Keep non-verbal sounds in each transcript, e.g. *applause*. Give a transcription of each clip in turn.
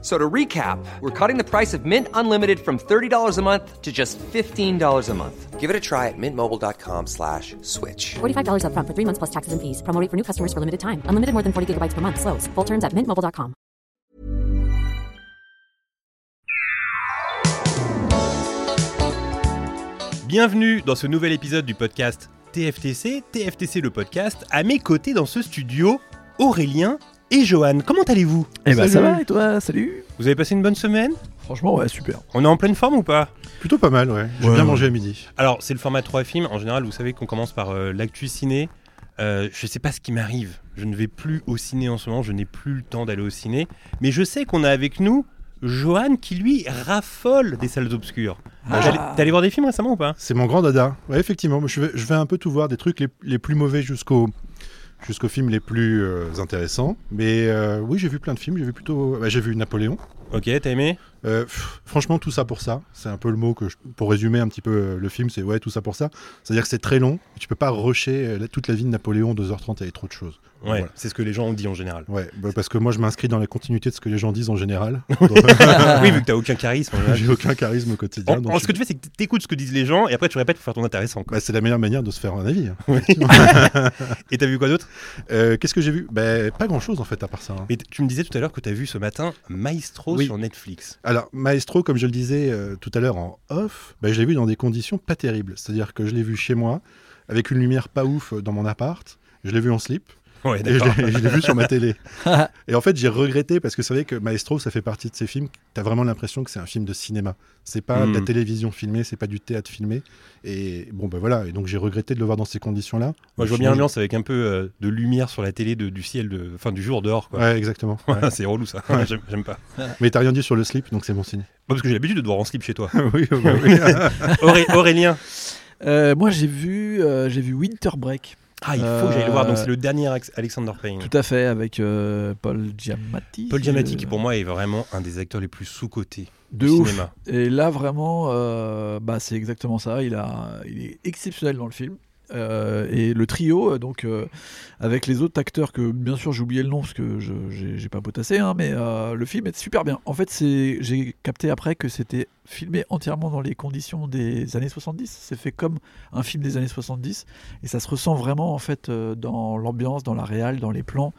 So to recap, we're cutting the price of Mint Unlimited from $30 a month to just $15 a month. Give it a try at mintmobile.com slash switch. $45 upfront for three months plus taxes and fees. Promo rate for new customers for limited time. Unlimited more than 40 gigabytes per month. Slows. Full terms at mintmobile.com. Bienvenue dans ce nouvel épisode du podcast TFTC, TFTC le podcast. À mes côtés dans ce studio, Aurélien et Johan. Comment allez-vous Eh ben ça va et toi Salut Vous avez passé une bonne semaine Franchement ouais super. On est en pleine forme ou pas Plutôt pas mal, ouais. J'ai Ouais, bien ouais. mangé à midi. Alors, c'est le format 3 films. En général, vous savez qu'on commence par euh, l'actu ciné. Euh, je sais pas ce qui m'arrive. Je ne vais plus au ciné en ce moment. Je n'ai plus le temps d'aller au ciné. Mais je sais qu'on a avec nous Johan qui, lui, raffole des salles obscures. Ah. T'es allé- T'es allé voir des films récemment ou pas C'est mon grand dada. Ouais, effectivement. Je vais, je vais un peu tout voir, des trucs les, les plus mauvais jusqu'au jusqu'aux films les plus euh, intéressants. Mais euh, oui, j'ai vu plein de films. J'ai vu plutôt. bah, j'ai vu Napoléon. Ok, t'as aimé? Euh, pff, franchement, tout ça pour ça. C'est un peu le mot que je- pour résumer un petit peu euh, le film, c'est ouais, tout ça pour ça. C'est-à-dire que c'est très long. Tu peux pas rusher euh, toute la vie de Napoléon 2h30 avec trop de choses. Ouais, Voilà. c'est ce que les gens ont dit en général. Ouais, bah, parce que moi, je m'inscris dans la continuité de ce que les gens disent en général. *laughs* oui, *laughs* vu que t'as aucun charisme. j'ai aucun charisme au quotidien. En- donc en- je ce que tu fais, c'est que t'écoutes ce que disent les gens et après tu répètes pour faire ton intéressant. Bah, c'est la meilleure manière de se faire un avis. hein. *laughs* Et t'as vu quoi d'autre? Euh, Qu'est-ce que j'ai vu? Bah, Pas grand-chose en fait à part ça. hein. Mais t- tu me disais tout à l'heure que t'as vu ce matin Maestro Oui. sur Netflix. Alors, Maestro, comme je le disais euh, tout à l'heure en off, bah, je l'ai vu dans des conditions pas terribles. C'est-à-dire que je l'ai vu chez moi, avec une lumière pas ouf euh, dans mon appart. Je l'ai vu en slip Ouais, et je l'ai- vu sur ma télé. *laughs* et en fait, j'ai regretté parce que c'est vrai que Maestro, ça fait partie de ces films. Tu as vraiment l'impression que c'est un film de cinéma. C'est pas de la Mm. télévision filmée, c'est pas du théâtre filmé. Et bon, ben voilà. Et donc, j'ai regretté de le voir dans ces conditions-là. Moi, je vois bien l'ambiance avec un peu euh, de lumière sur la télé de- du ciel, de, enfin du jour dehors. Quoi. Ouais, exactement. *laughs* Ouais. c'est relou ça. Ouais. *laughs* J'aime j'aime pas. Mais t'as rien dit sur le slip, donc c'est bon signe. Parce que j'ai l'habitude de te voir en slip chez toi. oui, oui, oui. Auré- Aurélien. Euh, moi j'ai vu euh, j'ai vu Winter Break. Ah, il faut que j'aille le voir. Donc, Euh, c'est le dernier Alex- Alexander Payne. Tout à fait avec euh, Paul Giamatti. Paul Giamatti, qui Euh, pour moi est vraiment un des acteurs les plus sous-cotés de du ouf. cinéma. Et là vraiment euh, bah c'est exactement ça. Il a il est exceptionnel dans le film. Euh, et le trio, euh, donc euh, avec les autres acteurs que bien sûr j'ai oublié le nom parce que j'ai pas potassé, hein, mais le film est super bien. En fait, j'ai capté après que c'était filmé entièrement dans les conditions des années 70. C'est fait comme un film des années 70 et ça se ressent vraiment en fait dans l'ambiance, dans la réal, dans les plans.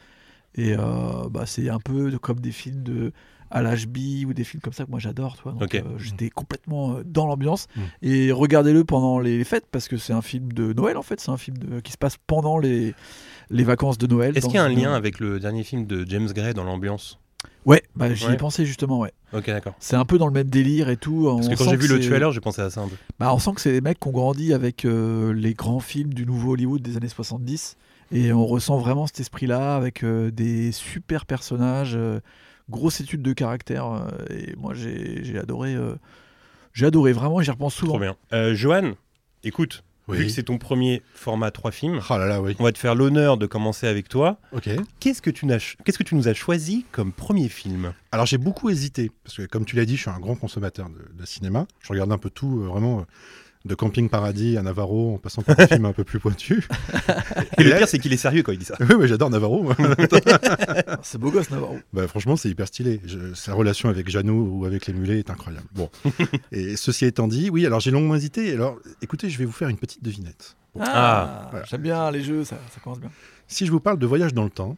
Et bah, c'est un peu comme des films de à l'HB ou des films comme ça que moi j'adore. toi. Donc Ok. euh, j'étais complètement euh, dans l'ambiance. Mm. Et regardez-le pendant les fêtes parce que c'est un film de Noël en fait. C'est un film de- qui se passe pendant les, les vacances de Noël. Est-ce qu'il y a un lien avec le dernier film de James Gray dans l'ambiance? Ouais, bah, j'y Ouais. ai pensé justement. Ouais. Ok, d'accord. C'est un peu dans le même délire et tout. Parce On que quand j'ai vu le trailer, j'ai pensé à ça un peu. bah, on sent que c'est des mecs qui ont grandi avec euh, les grands films du nouveau Hollywood des années 70. Et on ressent vraiment cet esprit-là avec euh, des super personnages, euh, grosse étude de caractère. euh, et moi, j'ai adoré. euh, j'ai adoré, vraiment, j'y repense souvent. Trop bien. Euh, Johan, écoute, Oui. vu que c'est ton premier format 3 films, Oh là là, oui. on va te faire l'honneur de commencer avec toi. Ok. Qu'est-ce que tu, qu'est-ce que tu nous as choisi comme premier film? Alors j'ai beaucoup hésité, parce que comme tu l'as dit, je suis un grand consommateur de, de cinéma. Je regarde un peu tout, euh, vraiment, euh, de Camping Paradis à Navarro, en passant par des *laughs* films un peu plus pointus. Et le là- pire, c'est qu'il est sérieux quand il dit ça. Oui, oui, j'adore Navarro. *laughs* Ah, C'est beau gosse, Navarro. Bah, franchement, c'est hyper stylé. Je- sa relation avec Jeannot ou avec les mulets est incroyable. Bon. *laughs* Et ceci étant dit, oui, alors j'ai longuement hésité. Alors, écoutez, je vais vous faire une petite devinette. Ah. Voilà. J'aime bien les jeux, ça, ça commence bien. Si je vous parle de voyage dans le temps,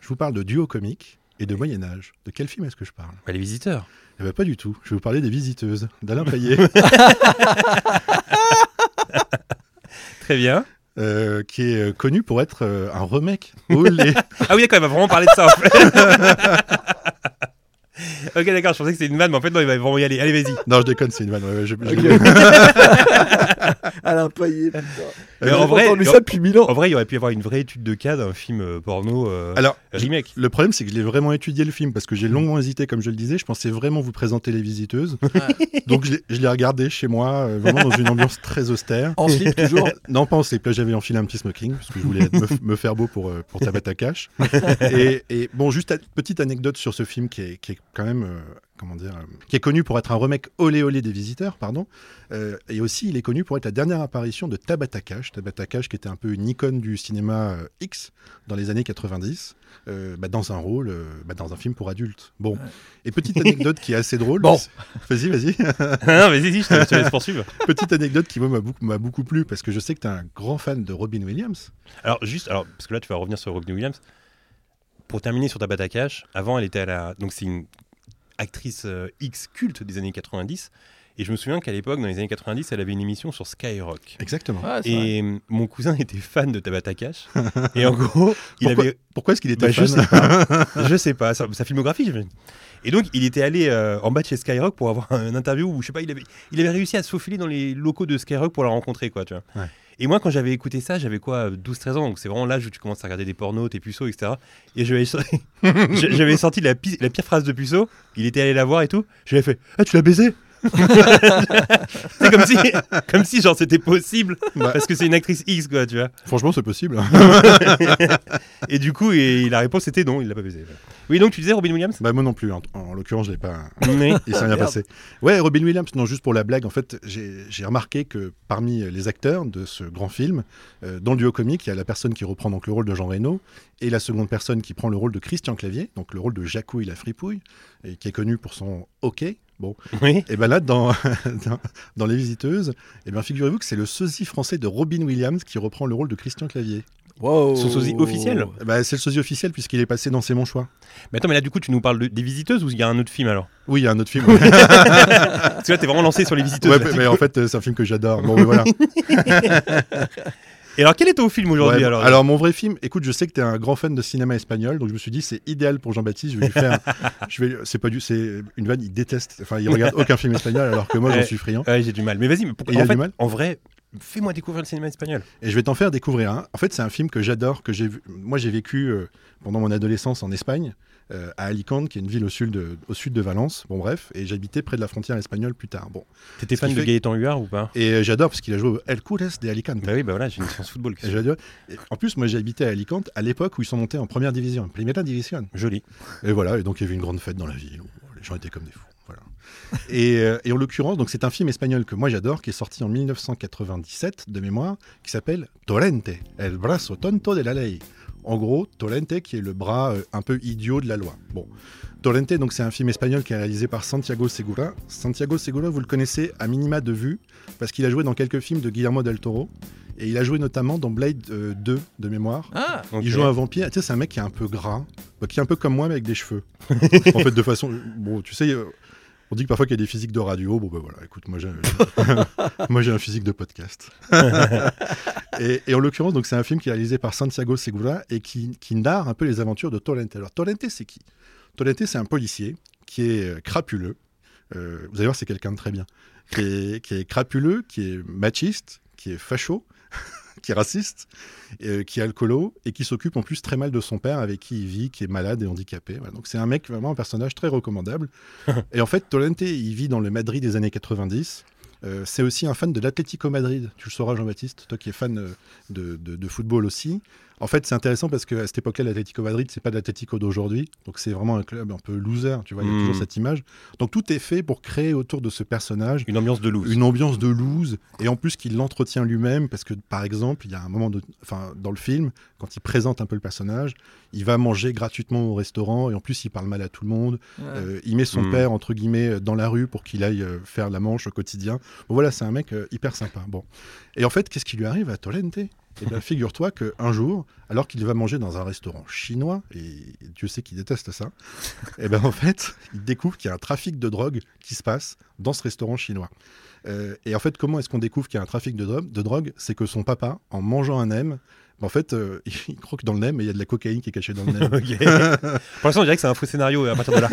je vous parle de duo comique et de Moyen Âge. De quel film est-ce que je parle? Bah, les visiteurs. Eh ben, pas du tout. Je vais vous parler des visiteuses d'Alain Payet. *laughs* Très bien. euh, qui est euh, connu pour être euh, un remake. Olé. Ah oui, d'accord, il va vraiment parler de ça en fait. *laughs* Ok, d'accord, je pensais que c'était une vanne, mais en fait, non, il va vraiment y aller. Allez, vas-y. Non, je déconne, c'est une vanne. ouais, ouais, je- je-. Alain *laughs* Payet, putain. Mais en vrai- entendu en- ça depuis mille ans. En vrai, il aurait pu y avoir une vraie étude de cas d'un film euh, porno euh, Alors, remake. le problème, c'est que je l'ai vraiment étudié le film parce que j'ai longuement hésité, comme je le disais. Je pensais vraiment vous présenter Les Visiteuses. *laughs* Donc, je l'ai- je l'ai regardé chez moi, euh, vraiment dans une ambiance très austère. En slip toujours. *laughs* Non, pas en slip. Là, j'avais enfilé un petit smoking parce que je voulais me, f- me faire beau pour, euh, pour Tabata Cash. et, et bon, juste une petite anecdote sur ce film qui est, qui est quand même, euh, comment dire, euh, qui est connu pour être un remake olé olé des visiteurs, pardon. Euh, et aussi, il est connu pour être la dernière apparition de Tabata Cash. Tabata Cash qui était un peu une icône du cinéma X dans les années 90. euh, bah, dans un rôle, bah, dans un film pour adultes. Bon, et petite anecdote qui est assez drôle. Bon. Vas-y, vas-y. non, vas-y, vas-y, je te, je te laisse poursuivre. petite anecdote qui moi, m'a beaucoup, m'a beaucoup plu parce que je sais que tu es un grand fan de Robin Williams. Alors, juste, alors, parce que là, tu vas revenir sur Robin Williams. Pour terminer sur Tabata Cash, avant, elle était à la. Donc, c'est une actrice euh, X culte des années 90. Et je me souviens qu'à l'époque, dans les années 90, elle avait une émission sur Skyrock. Exactement. Ouais, c'est vrai. Et mon cousin *laughs* était fan de Tabata Cash. et en gros, il *laughs* Pourquoi, avait. pourquoi est-ce qu'il était Bah, je fan sais pas. *laughs* je sais pas. Sa, sa filmographie, j'imagine. Et donc, il était allé euh, en bas de chez Skyrock pour avoir un interview où, je sais pas, il avait, il avait réussi à se faufiler dans les locaux de Skyrock pour la rencontrer, quoi, tu vois. Ouais. Et moi, quand j'avais écouté ça, j'avais quoi, 12-13 ans, donc c'est vraiment l'âge où tu commences à regarder des pornos, tes puceaux, etc. Et j'avais *laughs* sorti, la, la pire phrase de puceau, il était allé la voir et tout, j'avais fait Ah, tu l'as baisé? *laughs* C'est comme si, comme si genre c'était possible, Bah. parce que c'est une actrice X, quoi, tu vois. Franchement, c'est possible. *laughs* Et du coup, et la réponse était non, il l'a pas baisé. Oui, donc tu disais Robin Williams? Bah, moi non plus. En, en l'occurrence, je l'ai pas. Mais Il s'est rien passé. Ouais, Robin Williams, non, juste pour la blague, en fait, j'ai j'ai remarqué que parmi les acteurs de ce grand film, euh, dans le duo comique, il y a la personne qui reprend donc le rôle de Jean Reno et la seconde personne qui prend le rôle de Christian Clavier, donc le rôle de Jacouille la fripouille, et qui est connu pour son hockey. Bon, oui. et ben là, dans, *laughs* dans, dans Les Visiteuses, et ben figurez-vous que c'est le sosie français de Robin Williams qui reprend le rôle de Christian Clavier. Wow. Son sosie officiel Eh ben, c'est le sosie officiel puisqu'il est passé dans C'est mon choix. Mais attends, mais là du coup, tu nous parles de- des visiteuses ou il y a un autre film alors? Oui, il y a un autre film. *laughs* Parce que là, t'es vraiment lancé sur les visiteuses. Ouais, là. mais en fait, c'est un film que j'adore. Bon, mais voilà. *laughs* Et alors, quel est ton film aujourd'hui Ouais, alors alors, mon vrai film, écoute, je sais que tu es un grand fan de cinéma espagnol, donc je me suis dit, c'est idéal pour Jean-Baptiste. Je vais lui faire. *laughs* je vais, c'est pas du, c'est une vanne, il déteste. Enfin, il regarde aucun film espagnol, alors que moi, j'en suis friand. Ouais, j'ai du mal. Mais vas-y, mais pourquoi en, fait, du mal en vrai, fais-moi découvrir le cinéma espagnol. Et je vais t'en faire découvrir un. En fait, c'est un film que j'adore, que j'ai vu. Moi, j'ai vécu euh, pendant mon adolescence en Espagne, euh, à Alicante, qui est une ville au sud de, au sud de Valence. Bon, bref, et j'habitais près de la frontière espagnole plus tard. Bon, T'étais fan de fait- Gaëtan Huard ou pas? Et euh, j'adore parce qu'il a joué au El Cures de Alicante. Bah oui, bah voilà, j'ai une licence football. J'adore. En plus, moi, habité à Alicante à l'époque où ils sont montés en première division, Primera Division. Joli. Et voilà, et donc il y avait une grande fête dans la ville où les gens étaient comme des fous. Voilà. et, euh, et en l'occurrence, donc c'est un film espagnol que moi j'adore, qui est sorti en 1997 de mémoire, qui s'appelle Torrente, el brazo tonto de la ley. En gros, Torrente qui est le bras euh, un peu idiot de la loi. Bon, Torrente, donc c'est un film espagnol qui est réalisé par Santiago Segura. Santiago Segura, vous le connaissez à minima de vue, parce qu'il a joué dans quelques films de Guillermo del Toro. Et il a joué notamment dans Blade euh, 2 de mémoire. Ah, Ok. Il joue un vampire. Tu sais, c'est un mec qui est un peu gras, bah, qui est un peu comme moi, mais avec des cheveux. *laughs* en fait, de façon. Bon, tu sais, euh, on dit que parfois qu'il y a des physiques de radio. Bon, ben voilà, écoute, moi j'ai, *laughs* moi j'ai un physique de podcast. *laughs* et, et en l'occurrence, donc c'est un film qui est réalisé par Santiago Segura et qui, qui narre un peu les aventures de Torrente. Alors, Torrente, c'est qui? Torrente, c'est un policier qui est euh, crapuleux. Euh, vous allez voir, c'est quelqu'un de très bien. Qui est, qui est crapuleux, qui est machiste, qui est facho, *laughs* qui est raciste, euh, qui est alcoolo et qui s'occupe en plus très mal de son père avec qui il vit, qui est malade et handicapé. Voilà. Donc c'est un mec vraiment un personnage très recommandable. *laughs* et en fait, Tolente, il vit dans le Madrid des années 90. Euh, c'est aussi un fan de l'Atlético Madrid. Tu le sauras, Jean-Baptiste, toi qui es fan euh, de, de- de football aussi. En fait, c'est intéressant parce qu'à cette époque-là, l'Atlético Madrid, c'est pas l'Atlético d'aujourd'hui. Donc c'est vraiment un club un peu loser, tu vois, il y a Mm. toujours cette image. Donc tout est fait pour créer autour de ce personnage Une ambiance de loose. une ambiance de loose et en plus qu'il l'entretient lui-même parce que par exemple il y a un moment de, enfin dans le film quand il présente un peu le personnage il va manger gratuitement au restaurant et en plus il parle mal à tout le monde Euh, il met son Mm. père entre guillemets dans la rue pour qu'il aille euh, faire la manche au quotidien bon, voilà c'est un mec euh, hyper sympa bon et en fait qu'est-ce qui lui arrive à Tolente? Eh bien, figure-toi qu'un jour, alors qu'il va manger dans un restaurant chinois, et Dieu sait qu'il déteste ça, *laughs* et ben en fait, il découvre qu'il y a un trafic de drogue qui se passe dans ce restaurant chinois. Euh, et en fait, comment est-ce qu'on découvre qu'il y a un trafic de, dro- de drogue? C'est que son papa, en mangeant un M, en fait, euh, *laughs* il croque dans le nez, mais il y a de la cocaïne qui est cachée dans le nez. *laughs* Ok. Pour l'instant, on dirait que c'est un faux scénario à partir de là.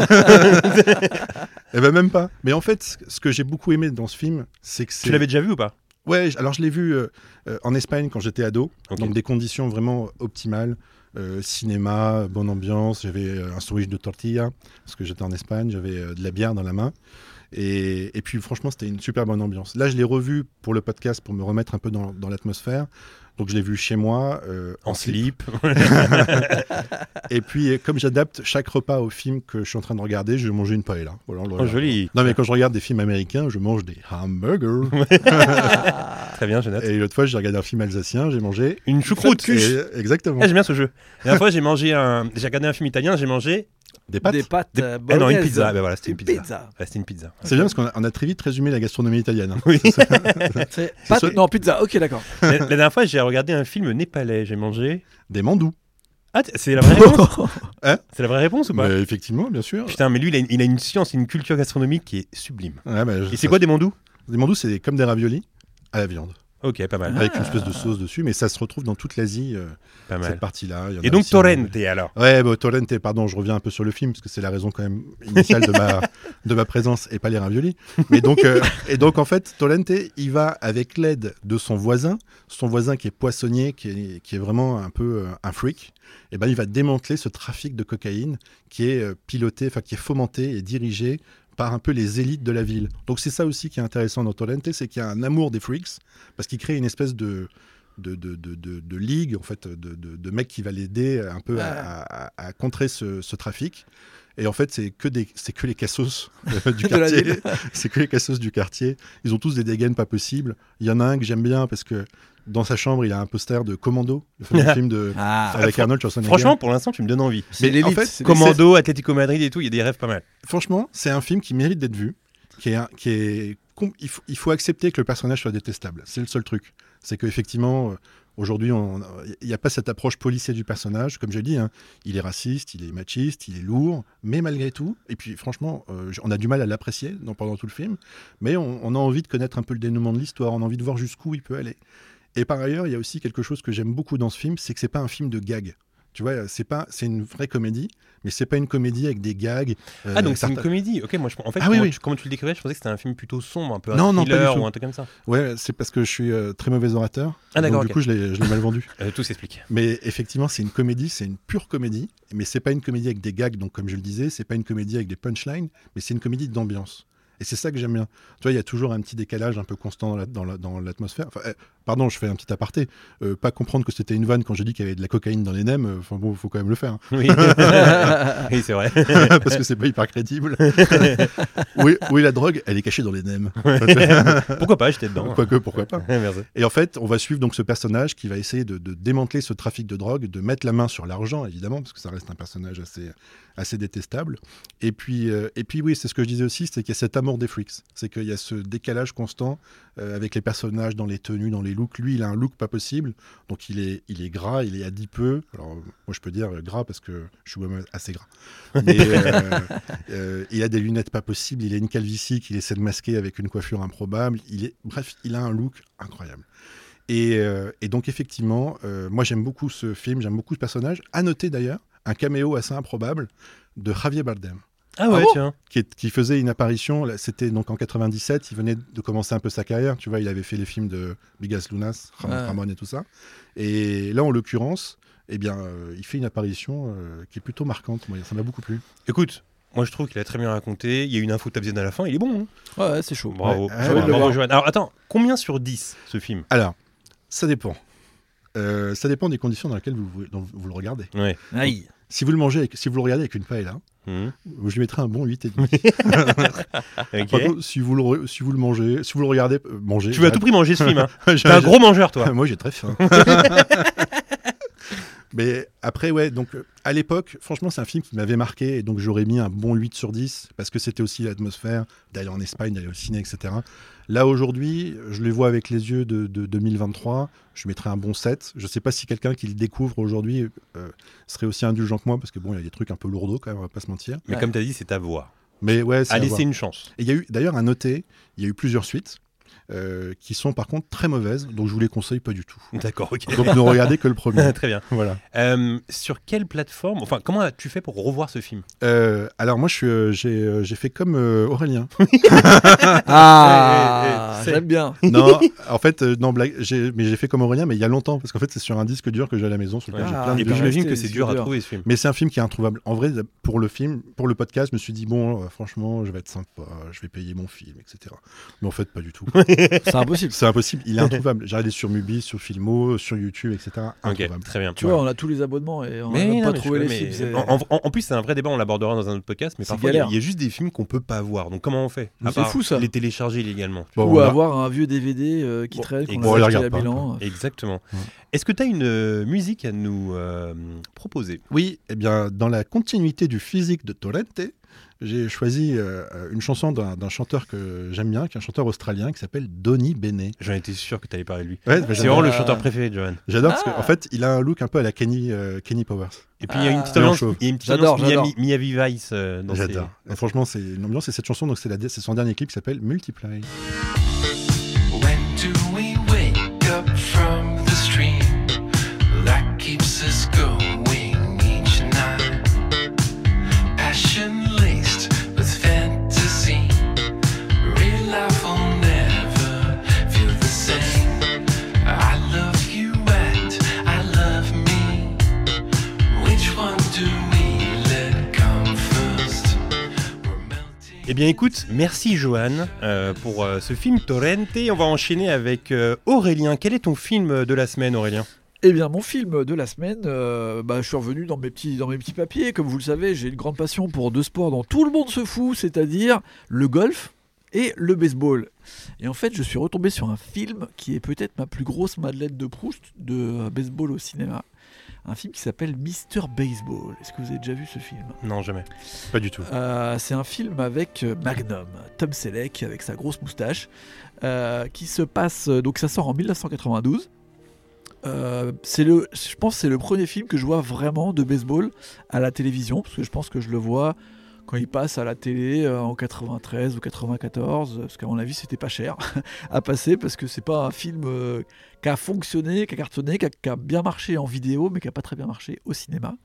Eh ben même pas. Mais en fait, ce que j'ai beaucoup aimé dans ce film, c'est que tu l'avais déjà vu ou pas? Ouais, alors je l'ai vu euh, euh, en Espagne quand j'étais ado, donc des conditions vraiment optimales. Euh, cinéma, bonne ambiance, j'avais un sandwich de tortilla, parce que j'étais en Espagne, j'avais de la bière dans la main. Et, et puis franchement, c'était une super bonne ambiance. Là, je l'ai revu pour le podcast, pour me remettre un peu dans, dans l'atmosphère. Donc je l'ai vu chez moi, euh, En slip. *laughs* Et puis, euh, comme j'adapte chaque repas au film que je suis en train de regarder, je vais manger une paella. Voilà, Oh, joli. Non, mais quand je regarde des films américains, je mange des hamburgers. *laughs* *laughs* Très bien, je note. Et l'autre fois, j'ai regardé un film alsacien, j'ai mangé. Une choucroute. Et- exactement. Ah, j'aime bien ce jeu. La dernière fois, j'ai mangé un. J'ai regardé un film italien, j'ai mangé. Des pâtes. Des pâtes. Des- Ah non, une pizza. Ben voilà, c'était une pizza. Pizza. Ouais, c'était une pizza. C'est bien parce qu'on a, on a très vite résumé la gastronomie italienne. hein. Oui. C'est *laughs* pâtes- soit- Non, pizza. Ok, d'accord. la, la dernière fois, j'ai regardé un film népalais. J'ai mangé. Des mandous. Ah, c'est la vraie réponse? *laughs* Hein? C'est la vraie réponse ou pas? Mais effectivement, bien sûr. Putain, mais lui, il a, une, il a une science, une culture gastronomique qui est sublime. Ouais, bah, je- Et c'est quoi des mandous? Des mandous, c'est comme des raviolis à la viande. Ok, pas mal. Avec une espèce de sauce dessus, mais ça se retrouve dans toute l'Asie, euh, Pas mal. cette partie-là. Il y en a Et donc, aussi Torrente alors? Ouais, bah, Torrente, pardon, je reviens un peu sur le film parce que c'est la raison quand même initiale de ma, *laughs* de ma présence et pas les raviolis. Mais donc, euh, et donc en fait, Torrente, il va avec l'aide de son voisin, son voisin qui est poissonnier, qui est, qui est vraiment un peu euh, un freak. Et ben, il va démanteler ce trafic de cocaïne qui est euh, piloté, enfin qui est fomenté et dirigé par un peu les élites de la ville. Donc c'est ça aussi qui est intéressant dans Torrente, c'est qu'il y a un amour des freaks parce qu'il crée une espèce de de, de, de, de- ligue, en fait, de, mecs qui va l'aider un peu à, à- à contrer ce, ce trafic. Et en fait, c'est que, des, c'est que les cassos euh, *laughs* du quartier. *laughs* c'est que les cassos du quartier. Ils ont tous des dégaines pas possibles. Il y en a un que j'aime bien parce que dans sa chambre, il a un poster de Commando, le fameux *laughs* film de, Ah, avec Arnold Schwarzenegger. Franchement, pour l'instant, tu me donnes envie. c'est mais en l'élite. fait, c'est Commando, Atlético Madrid et tout, il y a des rêves pas mal. franchement, c'est un film qui mérite d'être vu. Qui est, un- qui est, il, faut, il faut accepter que le personnage soit détestable. C'est le seul truc. C'est qu'effectivement, euh, aujourd'hui, il n'y a pas cette approche policière du personnage. Comme je dit, hein, il est raciste, il est machiste, il est lourd, mais malgré tout, et puis franchement, euh, on a du mal à l'apprécier pendant tout le film, mais on, on a envie de connaître un peu le dénouement de l'histoire, on a envie de voir jusqu'où il peut aller. Et par ailleurs, il y a aussi quelque chose que j'aime beaucoup dans ce film, c'est que c'est pas un film de gag. Tu vois, c'est pas, c'est une vraie comédie, mais c'est pas une comédie avec des gags. euh, Ah, donc c'est une comédie. Ok, moi, je, en fait, Ah oui, comment, oui. Tu, comment tu le décrivais Je pensais que c'était un film plutôt sombre, un peu un Non, non, pas du thriller ou un truc comme ça. Ouais, c'est parce que je suis euh, très mauvais orateur. Ah, d'accord, Donc, ok. Du coup, je l'ai je l'ai mal vendu. *laughs* Euh, tout s'explique. Mais effectivement, c'est une comédie, c'est une pure comédie. Mais c'est pas une comédie avec des gags, donc comme je le disais, c'est pas une comédie avec des punchlines, mais c'est une comédie d'ambiance. Et c'est ça que j'aime bien. Tu vois, il y a toujours un petit décalage un peu constant dans la- dans la- dans l'atmosphère. Enfin, eh, pardon, je fais un petit aparté. Euh, pas comprendre que c'était une vanne quand j'ai dit qu'il y avait de la cocaïne dans les nems. euh, Enfin bon, il faut quand même le faire. hein. Oui, *laughs* oui c'est vrai. *laughs* parce que c'est pas hyper crédible. *laughs* oui, oui, la drogue, elle est cachée dans les nems. Pourquoi pas J'étais dedans. Quoique, pourquoi pas. Merci. Et en fait, on va suivre donc ce personnage qui va essayer de, de démanteler ce trafic de drogue, de mettre la main sur l'argent, évidemment, parce que ça reste un personnage assez, assez détestable. Et puis, euh, et puis oui, c'est ce que je disais aussi, c'est qu'il y a cet amour des freaks. C'est qu'il y a ce décalage constant euh, avec les personnages dans les tenues, dans les looks. Lui, il a un look pas possible, donc il est, il est gras, il est adipeux. Alors, moi, je peux dire euh, gras parce que je suis moi-même assez gras. Mais *laughs* euh, euh, il a des lunettes pas possibles, il a une calvitie qu'il essaie de masquer avec une coiffure improbable. Il est, bref, il a un look incroyable. Et, et donc effectivement, moi j'aime beaucoup ce film, j'aime beaucoup ce personnage. À noter d'ailleurs un caméo assez improbable de Javier Bardem, Ah ouais, bon tiens. qui, est- qui faisait une apparition. C'était donc en 97, il venait de commencer un peu sa carrière. Tu vois, il avait fait les films de Bigas Lunas, Ram- Ouais. Ramon et tout ça. Et là, en l'occurrence, eh bien, euh, il fait une apparition euh, qui est plutôt marquante. Moi, ça m'a beaucoup plu. Écoute, moi je trouve qu'il a très bien raconté. Il y a une info tabzienne à la fin, il est bon. hein. Ouais, c'est chaud. Bravo. Ouais, Johan, ouais, ouais. bravo, Johan. Alors attends, combien sur 10 ce film? Alors, ça dépend. Euh, ça dépend des conditions dans lesquelles vous, vous- dont vous le regardez. Ouais. Aïe. Si vous le mangez, avec- si vous le regardez avec une paella, Mhm. je lui mettrai un bon 8,5. *laughs* Ok. Par contre, si vous le, si vous le mangez, si vous le regardez, euh, mangez. Tu veux à tout prix manger ce film. Hein. *laughs* T'es un gros mangeur, toi. *laughs* Moi, j'ai très faim. Mais après, ouais, donc euh, à l'époque, franchement, c'est un film qui m'avait marqué et donc j'aurais mis un bon 8 sur 10 parce que c'était aussi l'atmosphère d'aller en Espagne, d'aller au ciné, etc. Là, aujourd'hui, je les vois avec les yeux de, de 2023, je mettrais un bon 7. Je sais pas si quelqu'un qui le découvre aujourd'hui euh, serait aussi indulgent que moi parce que bon, il y a des trucs un peu lourdeaux quand même, on va pas se mentir. Mais Ouais. comme tu as dit, c'est à voir. Mais ouais, c'est À laisser une chance. Et il y a eu, d'ailleurs, à noter, il y a eu plusieurs suites. Euh, qui sont par contre très mauvaises, donc je vous les conseille pas du tout. D'accord, ok. Donc ne regardez que le premier. *laughs* Très bien. voilà. Euh, sur quelle plateforme, enfin, comment as-tu fait pour revoir ce film? Euh, alors moi, je suis, euh, j'ai, euh, fait comme euh, Aurélien. *laughs* Ah, Eh, eh, eh, c'est- j'aime bien. non, en fait, euh, non blague, j'ai, mais j'ai fait comme Aurélien, mais il y a longtemps, parce qu'en fait, c'est sur un disque dur que j'ai à la maison, sur lequel Ouais. j'ai Ah, plein de j'imagine que c'est dur à trouver ce film. Mais c'est un film qui est introuvable. En vrai, pour le film, pour le podcast, je me suis dit bon, euh, franchement, je vais être sympa, je vais payer mon film, etc. Mais en fait, pas du tout. *laughs* *laughs* C'est impossible. c'est impossible. Il est introuvable. J'ai regardé sur Mubi, sur Filmo, sur YouTube, etc. Introuvable. très bien. Tu vois, on a tous les abonnements et on n'a même non, pas mais trouvé les mais- films. En, en- en plus, c'est un vrai débat, on l'abordera dans un autre podcast, mais parfois, il y, a- galère. il y a juste des films qu'on peut pas voir. Donc, comment on fait? C'est part fou, ça. Les télécharger illégalement. Bon, Ou a- avoir un vieux DVD euh, qui Bon, traîne, et qu'on bon, a acheté à Milan. Exactement. Ouais. Est-ce que tu as une euh, musique à nous euh, proposer? Oui, eh bien, dans la continuité du physique de Torrente, j'ai choisi euh, une chanson d'un chanteur que j'aime bien, qui est un chanteur australien qui s'appelle Donny Bene. J'en étais sûr que tu allais parler de lui. Ouais, bah, C'est vraiment le Ah. chanteur préféré de Johan. j'adore parce Ah. qu'en fait, il a un look un peu à la Kenny, euh, Kenny Powers. Et puis, il y a une Ah. petite ambiance, il y a une petite J'adore, ambiance. Miami, Miami Vice euh, dans ses- J'adore. Et Franchement, c'est une ambiance et cette chanson, donc c'est son dernier clip qui s'appelle Multiply. Écoute, merci Johan euh, pour euh, ce film Torrente. On va enchaîner avec euh, Aurélien. Quel est ton film de la semaine Aurélien? Eh bien, mon film de la semaine, bah, je suis revenu dans mes, petits, dans mes petits papiers. Comme vous le savez, j'ai une grande passion pour deux sports dont tout le monde se fout, c'est-à-dire le golf et le baseball. Et en fait, je suis retombé sur un film qui est peut-être ma plus grosse madeleine de Proust de baseball au cinéma. Un film qui s'appelle Mister Baseball. Est-ce que vous avez déjà vu ce film? Non, jamais. Pas du tout. Euh, c'est un film avec euh, Magnum, Tom Selleck avec sa grosse moustache, euh, qui se passe. Donc ça sort en 1992. Euh, c'est le, je pense que c'est le premier film que je vois vraiment de baseball à la télévision, parce que je pense que je le vois quand il passe à la télé euh, en 93 ou 94, parce qu'à mon avis c'était pas cher *laughs* à passer, parce que c'est pas un film euh, qui a fonctionné, qui a cartonné, qui a, bien marché en vidéo, mais qui a pas très bien marché au cinéma.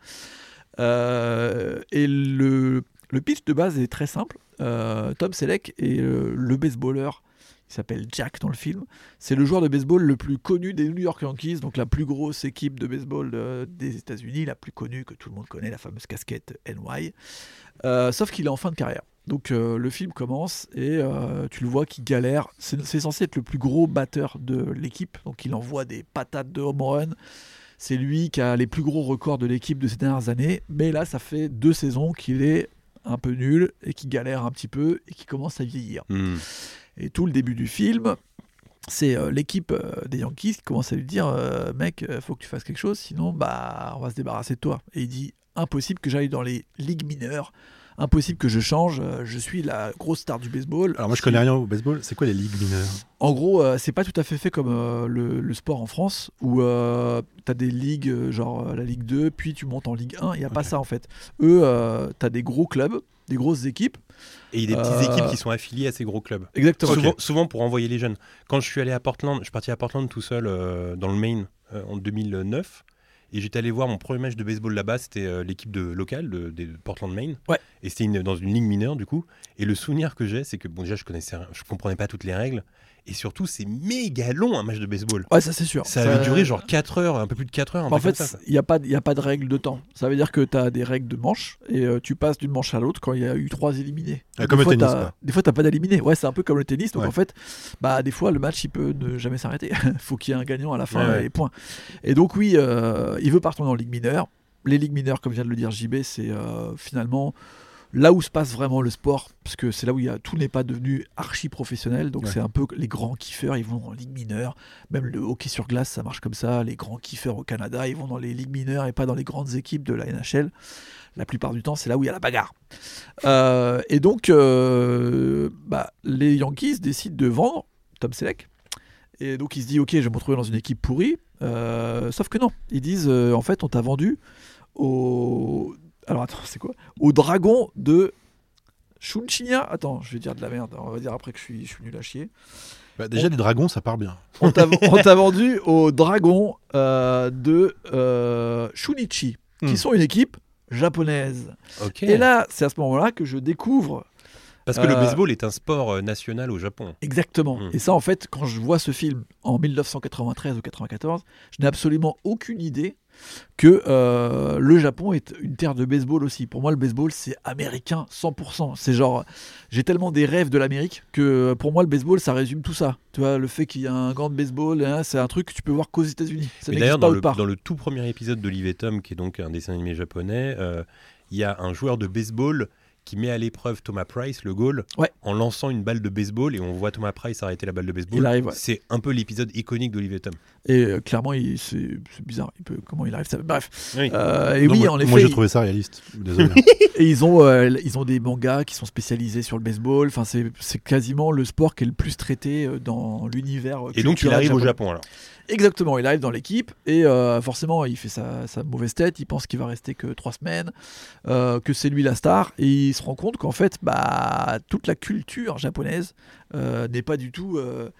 Euh, et le, le pitch de base est très simple. Tom Selleck est euh, le baseballeur. Il s'appelle Jack dans le film. C'est le joueur de baseball le plus connu des New York Yankees, donc la plus grosse équipe de baseball euh, des États-Unis, la plus connue que tout le monde connaît, la fameuse casquette NY. Euh, sauf qu'il est en fin de carrière. Donc euh, le film commence et tu le vois qui galère. C'est c'est censé être le plus gros batteur de l'équipe, donc il envoie des patates de home run. C'est lui qui a les plus gros records de l'équipe de ces dernières années. Mais là, ça fait deux saisons qu'il est un peu nul et qui galère un petit peu et qui commence à vieillir. Hmm. Et tout le début du film, c'est euh, l'équipe euh, des Yankees qui commence à lui dire euh, Mec, faut que tu fasses quelque chose, sinon bah, on va se débarrasser de toi. Et il dit Impossible que j'aille dans les ligues mineures, impossible que je change, euh, je suis la grosse star du baseball. Alors moi, je connais rien au baseball. C'est quoi les ligues mineures? En gros, euh, c'est pas tout à fait fait comme euh, le, le sport en France, où euh, t'as des ligues, genre la Ligue 2, puis tu montes en Ligue 1. Il n'y a pas ça en fait. Eux, euh, t'as des gros clubs, des grosses équipes. Et il y a des petites équipes qui sont affiliées à ces gros clubs. Exactement. Souvent, souvent pour envoyer les jeunes. Quand je suis allé à Portland, je suis parti à Portland tout seul dans le Maine en 2009. Et j'étais allé voir mon premier match de baseball là-bas, c'était euh, l'équipe de locale de, de Portland, Maine. Ouais. Et c'était dans une ligue mineure du coup. Et le souvenir que j'ai, c'est que bon déjà je connaissais, je comprenais pas toutes les règles. Et surtout, c'est méga long un match de baseball. Ouais, ça c'est sûr. Ça avait duré genre 4 heures, un peu plus de 4 heures. un En fait, ça, il n'y a, pas- il y a pas de règle de temps. Ça veut dire que tu as des règles de manche et euh, tu passes d'une manche à l'autre quand il y a eu trois éliminés. Ah, Des comme le fois, tennis. Des fois, tu pas d'éliminés. Ouais, c'est un peu comme le tennis. Donc Ouais. en fait, bah, des fois, le match, il peut ne jamais s'arrêter. *laughs* faut qu'il y ait un gagnant à la fin Ouais, et point. Et donc, oui, euh, il veut partir dans Ligue mineure. Les ligues mineures, comme vient de le dire JB, c'est euh, finalement là où se passe vraiment le sport, parce que c'est là où il y a, tout n'est pas devenu archi professionnel. Donc Ouais. c'est un peu les grands kiffeurs, ils vont en ligue mineure. Même le hockey sur glace, ça marche comme ça. Les grands kiffeurs au Canada, ils vont dans les ligues mineures et pas dans les grandes équipes de la NHL. La plupart du temps, c'est là où il y a la bagarre. Euh, et donc, euh, bah, les Yankees décident de vendre Tom Selleck. Et donc, il se dit, ok, je vais me retrouver dans une équipe pourrie. Euh, sauf que non, ils disent, en fait, on t'a vendu au... Alors, attends, c'est quoi? Au dragon de Chunchinya. Attends, je vais dire de la merde. On va dire après que je suis, je suis nul à chier. Bah, déjà, les dragons, ça part bien. On t'a *laughs* vendu aux dragons euh, de euh, Shunichi, qui Hmm. sont une équipe japonaise. Ok. Et là, c'est à ce moment-là que je découvre Parce que le euh, baseball est un sport national au Japon. exactement. Hmm. Et ça, en fait, quand je vois ce film en 1993 ou 94, je n'ai absolument aucune idée que euh, le Japon est une terre de baseball aussi. Pour moi, le baseball, c'est américain 100%. C'est genre, j'ai tellement des rêves de l'Amérique que pour moi, le baseball, ça résume tout ça. Tu vois, le fait qu'il y a un gant de baseball, hein, c'est un truc que tu peux voir qu'aux États-Unis. D'ailleurs, dans le, dans le tout premier épisode et Tom, qui est donc un dessin animé japonais, euh, il y a un joueur de baseball qui met à l'épreuve Thomas Price, le goal, Ouais. en lançant une balle de baseball et on voit Thomas Price arrêter la balle de baseball. Il arrive, ouais. C'est un peu l'épisode iconique d'Olive et Tom. Et euh, clairement, il- c'est c'est bizarre. Il peut, comment il arrive ça Bref. Oui. Euh, et Non, oui, moi, en effet. Moi, j'ai trouvé ça réaliste. Désolé. *laughs* Et ils ont, euh, ils ont des mangas qui sont spécialisés sur le baseball. Enfin, c'est c'est quasiment le sport qui est le plus traité dans l'univers. Et donc il arrive au. Japon alors. Exactement, il arrive dans l'équipe et euh, forcément il fait sa, sa mauvaise tête, il pense qu'il va rester que trois semaines, euh, que c'est lui la star et il se rend compte qu'en fait bah, toute la culture japonaise euh, n'est pas du tout euh,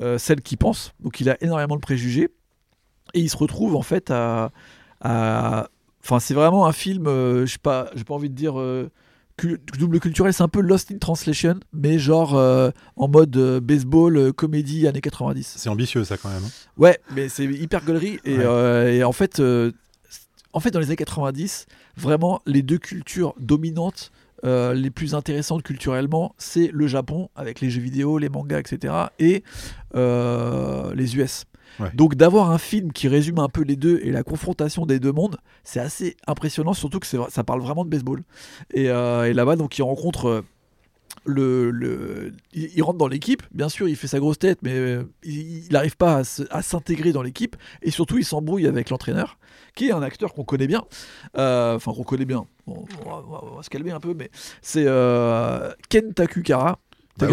euh, celle qu'il pense. Donc il a énormément de préjugés et il se retrouve en fait à... Enfin c'est vraiment un film, je sais pas, j'ai pas envie de dire... double culturel, c'est un peu Lost in Translation, mais genre euh, en mode euh, baseball, euh, comédie années 90. C'est ambitieux, ça, quand même. hein. Ouais, mais c'est hyper gaulerie. Et, Ouais. et en, fait, en fait, dans les années 90, vraiment, les deux cultures dominantes, euh, les plus intéressantes culturellement, c'est le Japon, avec les jeux vidéo, les mangas, etc., et euh, les US. Ouais. Donc d'avoir un film qui résume un peu les deux et la confrontation des deux mondes, c'est assez impressionnant, surtout que ça parle vraiment de baseball. Et, euh, et là-bas, donc il rencontre le, le- il, rentre dans l'équipe, bien sûr, il fait sa grosse tête, mais euh, il n'arrive pas à s'intégrer dans l'équipe. Et surtout, il s'embrouille avec l'entraîneur, qui est un acteur qu'on connaît bien. Euh, Enfin, qu'on connaît bien. On, va, on va- on va se calmer un peu, mais c'est euh, Ken Takukara. Bah oui.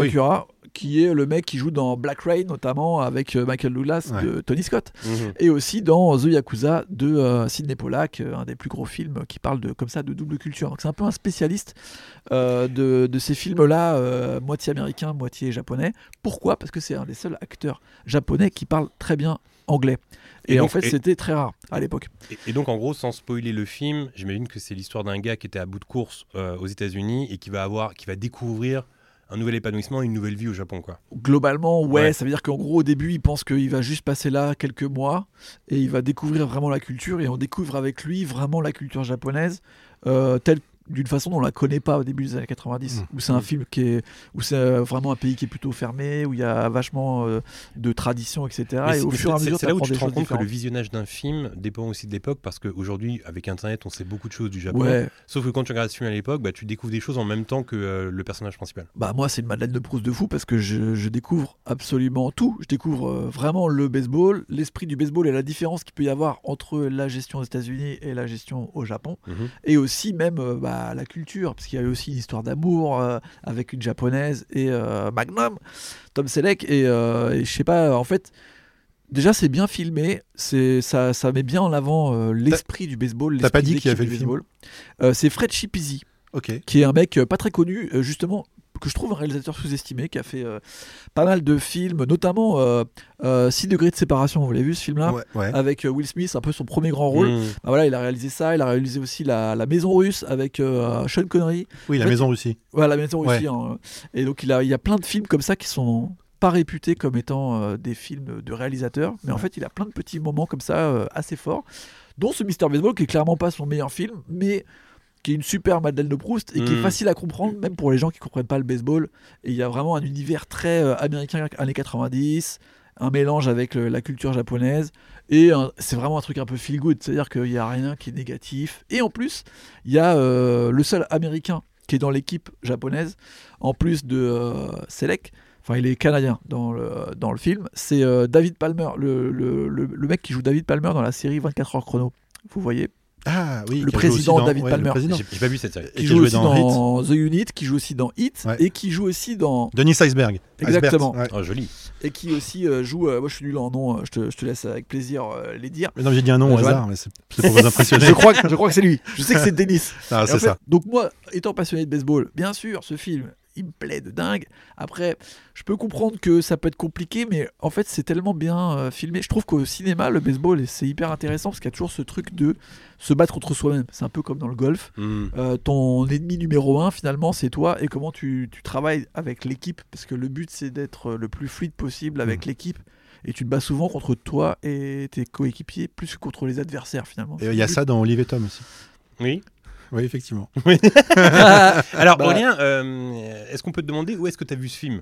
Qui est le mec qui joue dans Black Rain, notamment avec euh, Michael Douglas Ouais. de Tony Scott, et aussi dans The Yakuza de euh, Sidney Pollack, euh, un des plus gros films qui parle de comme ça de double culture. Donc c'est un peu un spécialiste euh, de, de ces films-là, euh, moitié américain, moitié japonais. Pourquoi? Parce que c'est un des seuls acteurs japonais qui parle très bien anglais. Et, Et en fait, c'était très rare à l'époque. Et, et donc, en gros, sans spoiler le film, j'imagine que c'est l'histoire d'un gars qui était à bout de course euh, aux États-Unis et qui va avoir, qui va découvrir un nouvel épanouissement, une nouvelle vie au Japon, quoi. Globalement, ouais, Ouais. ça veut dire qu'en gros, au début, il pense qu'il va juste passer là quelques mois et il va découvrir vraiment la culture et on découvre avec lui vraiment la culture japonaise euh, telle d'une façon dont on la connaît pas au début des années 90 Mmh. où c'est un film qui est où c'est euh, vraiment un pays qui est plutôt fermé où il y a vachement euh, de traditions etc Mais et au fur et à mesure c'est là où tu te rends compte que le visionnage d'un film dépend aussi de l'époque parce qu'aujourd'hui, avec Internet, on sait beaucoup de choses du Japon. ouais Sauf que quand tu regardes ce film à l'époque, bah, tu découvres des choses en même temps que euh, le personnage principal. Bah moi c'est une Madeleine de Proust de fou parce que je, je découvre absolument tout. Je découvre euh, vraiment le baseball, l'esprit du baseball et la différence qu'il peut y avoir entre la gestion aux États-Unis et la gestion au Japon. Mhm. Et aussi même bah, la culture, parce qu'il y a eu aussi une histoire d'amour euh, avec une japonaise et euh, Magnum, Tom Selleck. Et, euh, et je sais pas, en fait, déjà c'est bien filmé, c'est ça, ça met bien en avant l'esprit du baseball. t'as pas dit qui a fait du le film C'est Fred Chipizi Ok. qui est un mec pas très connu, justement, que je trouve un réalisateur sous-estimé, qui a fait euh, pas mal de films, notamment euh, euh, 6 degrés de séparation, vous l'avez vu ce film-là Ouais, ouais. avec euh, Will Smith, un peu son premier grand rôle. Mmh. Bah voilà, il a réalisé ça, il a réalisé aussi La, la Maison Russe avec euh, Sean Connery. Oui, la en fait, maison Russie. Voilà, La Maison Russe. Ouais. hein. Et donc il, a, il y a plein de films comme ça qui sont pas réputés comme étant euh, des films de réalisateurs, mais en Ouais. fait il a plein de petits moments comme ça euh, assez forts, dont ce Mister Baseball qui est clairement pas son meilleur film, mais qui est une super Madeleine de Proust et qui est Mm. facile à comprendre même pour les gens qui comprennent pas le baseball. Et il y a vraiment un univers très euh, américain années 90, un mélange avec le- la culture japonaise et c'est vraiment un truc un peu feel good, c'est-à-dire qu'il n'y a rien qui est négatif. Et en plus, il y a euh, le seul américain qui est dans l'équipe japonaise, en plus de euh, Selleck. Enfin, il est canadien dans le, dans le film. C'est euh, David Palmer, le, le- le- le mec qui joue David Palmer dans la série 24 heures chrono. Vous voyez? Ah oui. Le président dans- David ouais, Palmer. J'ai pas vu cette série. Qui qui joue aussi dans dans, The Unit, qui joue aussi dans Hit, Ouais. et qui joue aussi dans Denis Iceberg. Exactement. Iceberg, ouais. Oh, joli. et qui aussi euh, joue. euh, moi, je suis nul en nom. euh, Je te, je te laisse avec plaisir euh, les dire. Mais non, j'ai dit un nom Euh, au hasard, mais c'est pour vous impressionner. *laughs* je crois, que- je crois que c'est lui. Je sais que c'est *laughs* Denis. Ah, c'est en fait, ça. Donc moi, étant passionné de baseball, bien sûr, ce film, il me plaît de dingue. Après, je peux comprendre que ça peut être compliqué, mais en fait, c'est tellement bien euh, filmé. Je trouve qu'au cinéma, le baseball, c'est hyper intéressant parce qu'il y a toujours ce truc de se battre contre soi-même. C'est un peu comme dans le golf. Hmm. Euh, ton ennemi numéro un, finalement, c'est toi et comment tu, tu travailles avec l'équipe? Parce que le but, c'est d'être le plus fluide possible avec Mm. l'équipe. Et tu te bats souvent contre toi et tes coéquipiers, plus que contre les adversaires, finalement. Et il y a ça dans Olive et Tom aussi. Oui. Oui, effectivement. *laughs* Alors, Bah- Aurélien, euh, est-ce qu'on peut te demander où est-ce que tu as vu ce film?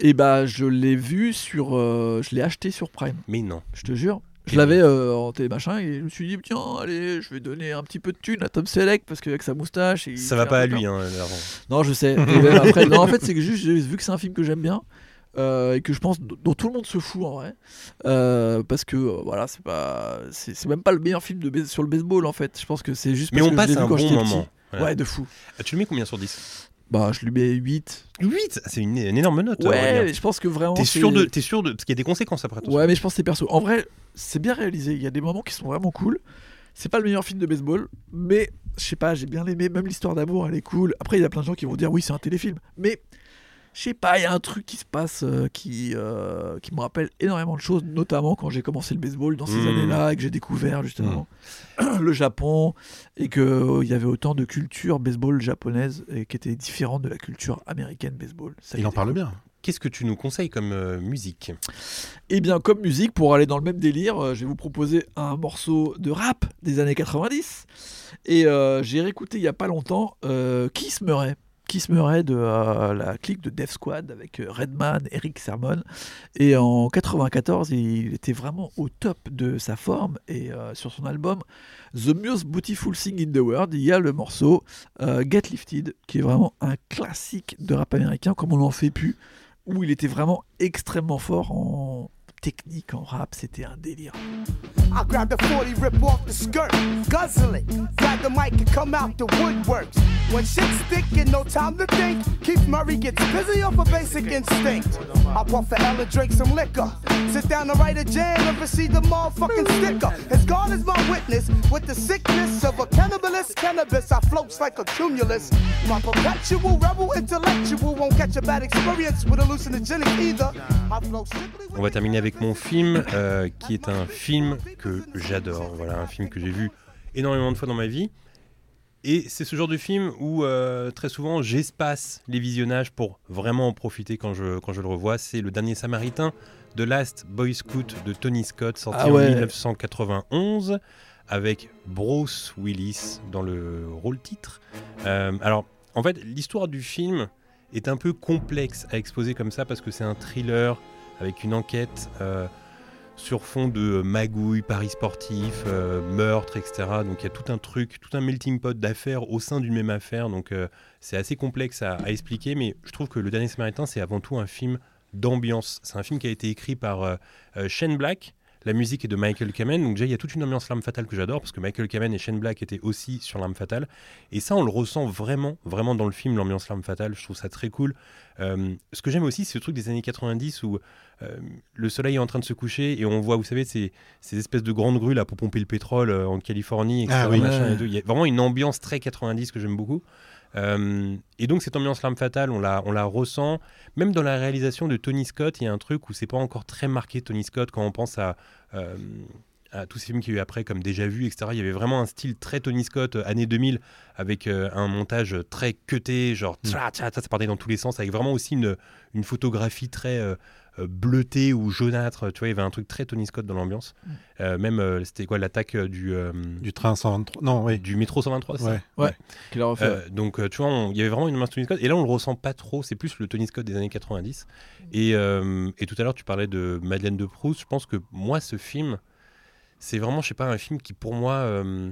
Et bah, je l'ai vu sur. euh, je l'ai acheté sur Prime, Mais non. je te jure. Je l'avais euh, en télémachin et je me suis dit, tiens, allez, je vais donner un petit peu de thune à Tom Selleck parce qu'avec sa moustache. il Ça va pas à lui, hein, Laurent. Non, je sais. *laughs* Et même après, non, en fait, c'est que juste, j'ai vu que c'est un film que j'aime bien euh, et que je pense dont tout le monde se fout en vrai, Euh, parce que euh, voilà, c'est pas, c'est même pas le meilleur film de sur le baseball en fait. Je pense que c'est juste. Mais parce on que je passe vu un quand bon moment. Voilà. Ouais, de fou. Ah, tu le mets combien sur 10 Bah, je lui mets 8. 8 C'est une, une énorme note. Ouais, mais je pense que vraiment. T'es sûr de, t'es sûr de, parce qu'il y a des conséquences après tout ça. Ouais, mais je pense que c'est perso. En vrai, c'est bien réalisé. Il y a des moments qui sont vraiment cool. C'est pas le meilleur film de baseball, mais je sais pas, j'ai bien aimé. Même l'histoire d'amour, elle est cool. Après, il y a plein de gens qui vont dire oui, c'est un téléfilm. Mais je sais pas, il y a un truc qui se passe euh, qui, euh, qui me rappelle énormément de choses, notamment quand j'ai commencé le baseball dans ces Mm. années-là et que j'ai découvert justement le Japon et qu'il y avait autant de culture baseball japonaise et qui était différente de la culture américaine baseball. Ça, Il en parle cool. bien. Qu'est-ce que tu nous conseilles comme euh, musique? Et bien, comme musique, pour aller dans le même délire, euh, je vais vous proposer un morceau de rap des années 90. Et euh, j'ai réécouté il y a pas longtemps euh, Kiss Murray. Kiss Murray de euh, la clique de Def Squad avec euh, Redman, Eric Sermon. Et en 94, il était vraiment au top de sa forme. Et euh, sur son album The Most Beautiful Thing in the World, il y a le morceau Get Lifted, qui est vraiment un classique de rap américain, comme on n'en fait plus, où il était vraiment extrêmement fort en technique, en rap. C'était un délire. I grab the 40, rip off the skirt, guzzle it. Grab the mic and come out the woodworks. When shit's sticking, no time to think. Keith Murray gets busy off a basic instinct. I puff a L and drink some liquor. Sit down and write a jam and receive the motherfucking sticker. As God is my witness, with the sickness of a cannibalist cannabis, I floats like a cumulus. My perpetual rebel intellectual won't catch a bad experience with hallucinogenic either. I flow strictly with On va terminer avec mon film, euh, qui est un film que j'adore. Voilà, un film que j'ai vu énormément de fois dans ma vie. Et c'est ce genre de film où euh, très souvent j'espace les visionnages pour vraiment en profiter quand je, quand je le revois. C'est Le Dernier Samaritain de Last Boy Scout de Tony Scott, sorti Ah ouais. en 1991, avec Bruce Willis dans le rôle titre. Euh, alors, en fait, l'histoire du film est un peu complexe à exposer comme ça parce que c'est un thriller avec une enquête euh, sur fond de magouilles, paris sportifs, euh, meurtres, etc. Donc il y a tout un truc, tout un melting pot d'affaires au sein d'une même affaire. Donc euh, c'est assez complexe à, expliquer, mais je trouve que Le Dernier Samaritain, c'est avant tout un film d'ambiance. C'est un film qui a été écrit par euh, Shane Black. La musique est de Michael Kamen, donc déjà il y a toute une ambiance L'Arme Fatale que j'adore parce que Michael Kamen et Shane Black étaient aussi sur L'Arme Fatale et ça on le ressent vraiment, vraiment dans le film l'ambiance L'Arme Fatale. Je trouve ça très cool. Euh, ce que j'aime aussi, c'est le truc des années 90 où euh, le soleil est en train de se coucher et on voit, vous savez, ces, ces espèces de grandes grues là pour pomper le pétrole euh, en Californie, etc. Ah oui. machin Ouais. et tout. Il y a vraiment une ambiance très 90 que j'aime beaucoup. Et donc cette ambiance L'Arme Fatale, on la, on la ressent. Même dans la réalisation de Tony Scott, il y a un truc où c'est pas encore très marqué Tony Scott quand on pense à... à tous ces films qu'il y a eu après, comme Déjà Vu, etc. Il y avait vraiment un style très Tony Scott, euh, année 2000, avec euh, un montage très cuté, genre tcha, tcha, tcha, ça partait dans tous les sens, avec vraiment aussi une, une photographie très euh, bleutée ou jaunâtre. Tu vois, il y avait un truc très Tony Scott dans l'ambiance. Euh, même, euh, c'était quoi, l'attaque du, euh, Du train 123. Non, oui. du métro 123 c'est ça? Ouais. Ouais, qu'il a refait. euh, donc, tu vois, on- il y avait vraiment une ambiance Tony Scott. Et là, on le ressent pas trop. C'est plus le Tony Scott des années 90. Et, euh, et tout à l'heure, tu parlais de Madeleine de Proust. Je pense que moi, ce film, c'est vraiment, je sais pas, un film qui, pour moi, euh,